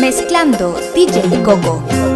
Mezclando DJ Coco.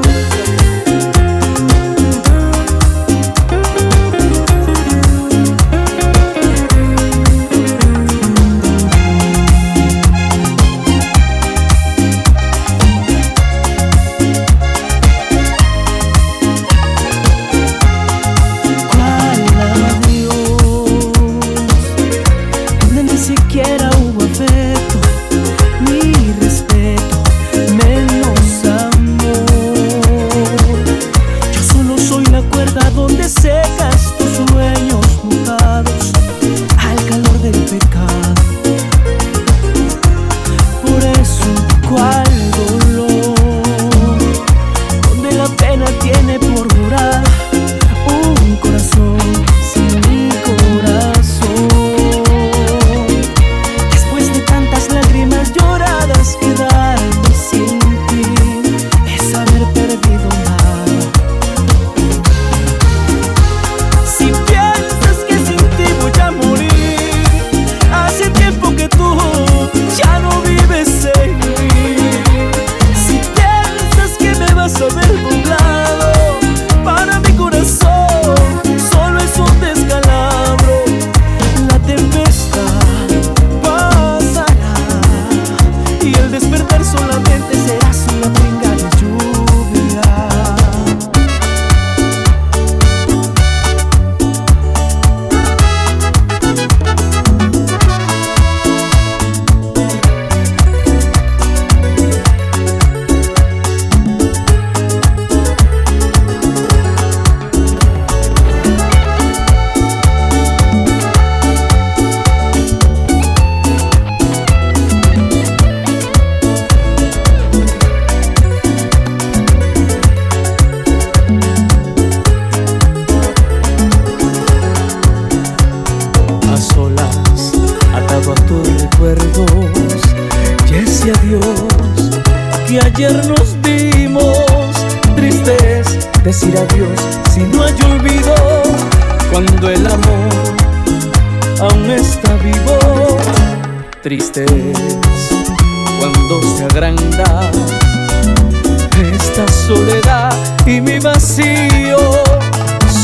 esta soledad y mi vacío.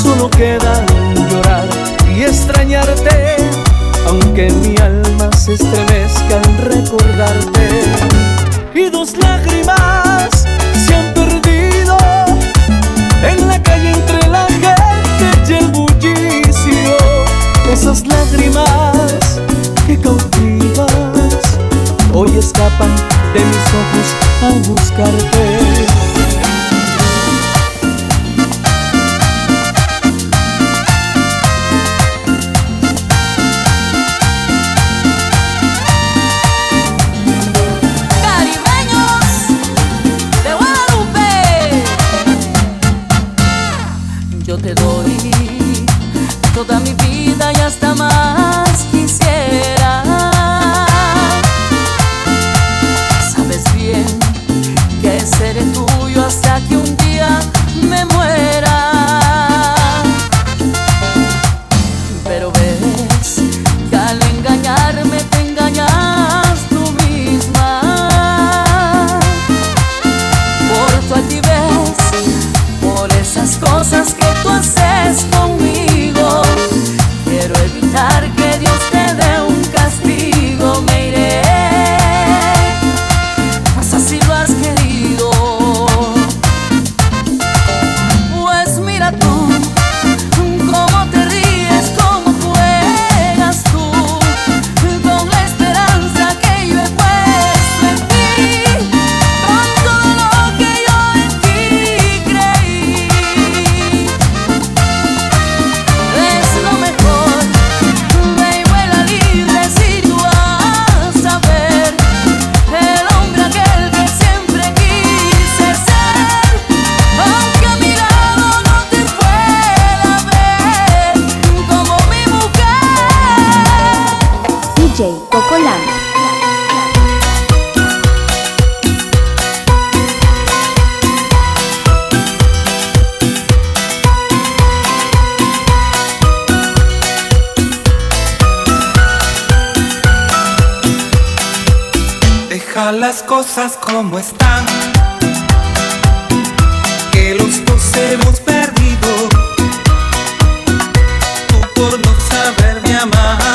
Solo quedan llorar y extrañarte, aunque mi alma se estremezca al recordarte. Y dos lágrimas se han perdido en la calle. escapan de mis ojos al buscarte. las cosas como están. Que los dos hemos perdido. Tú por no saberme amar.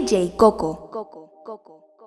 DJ Coco. Coco, Coco.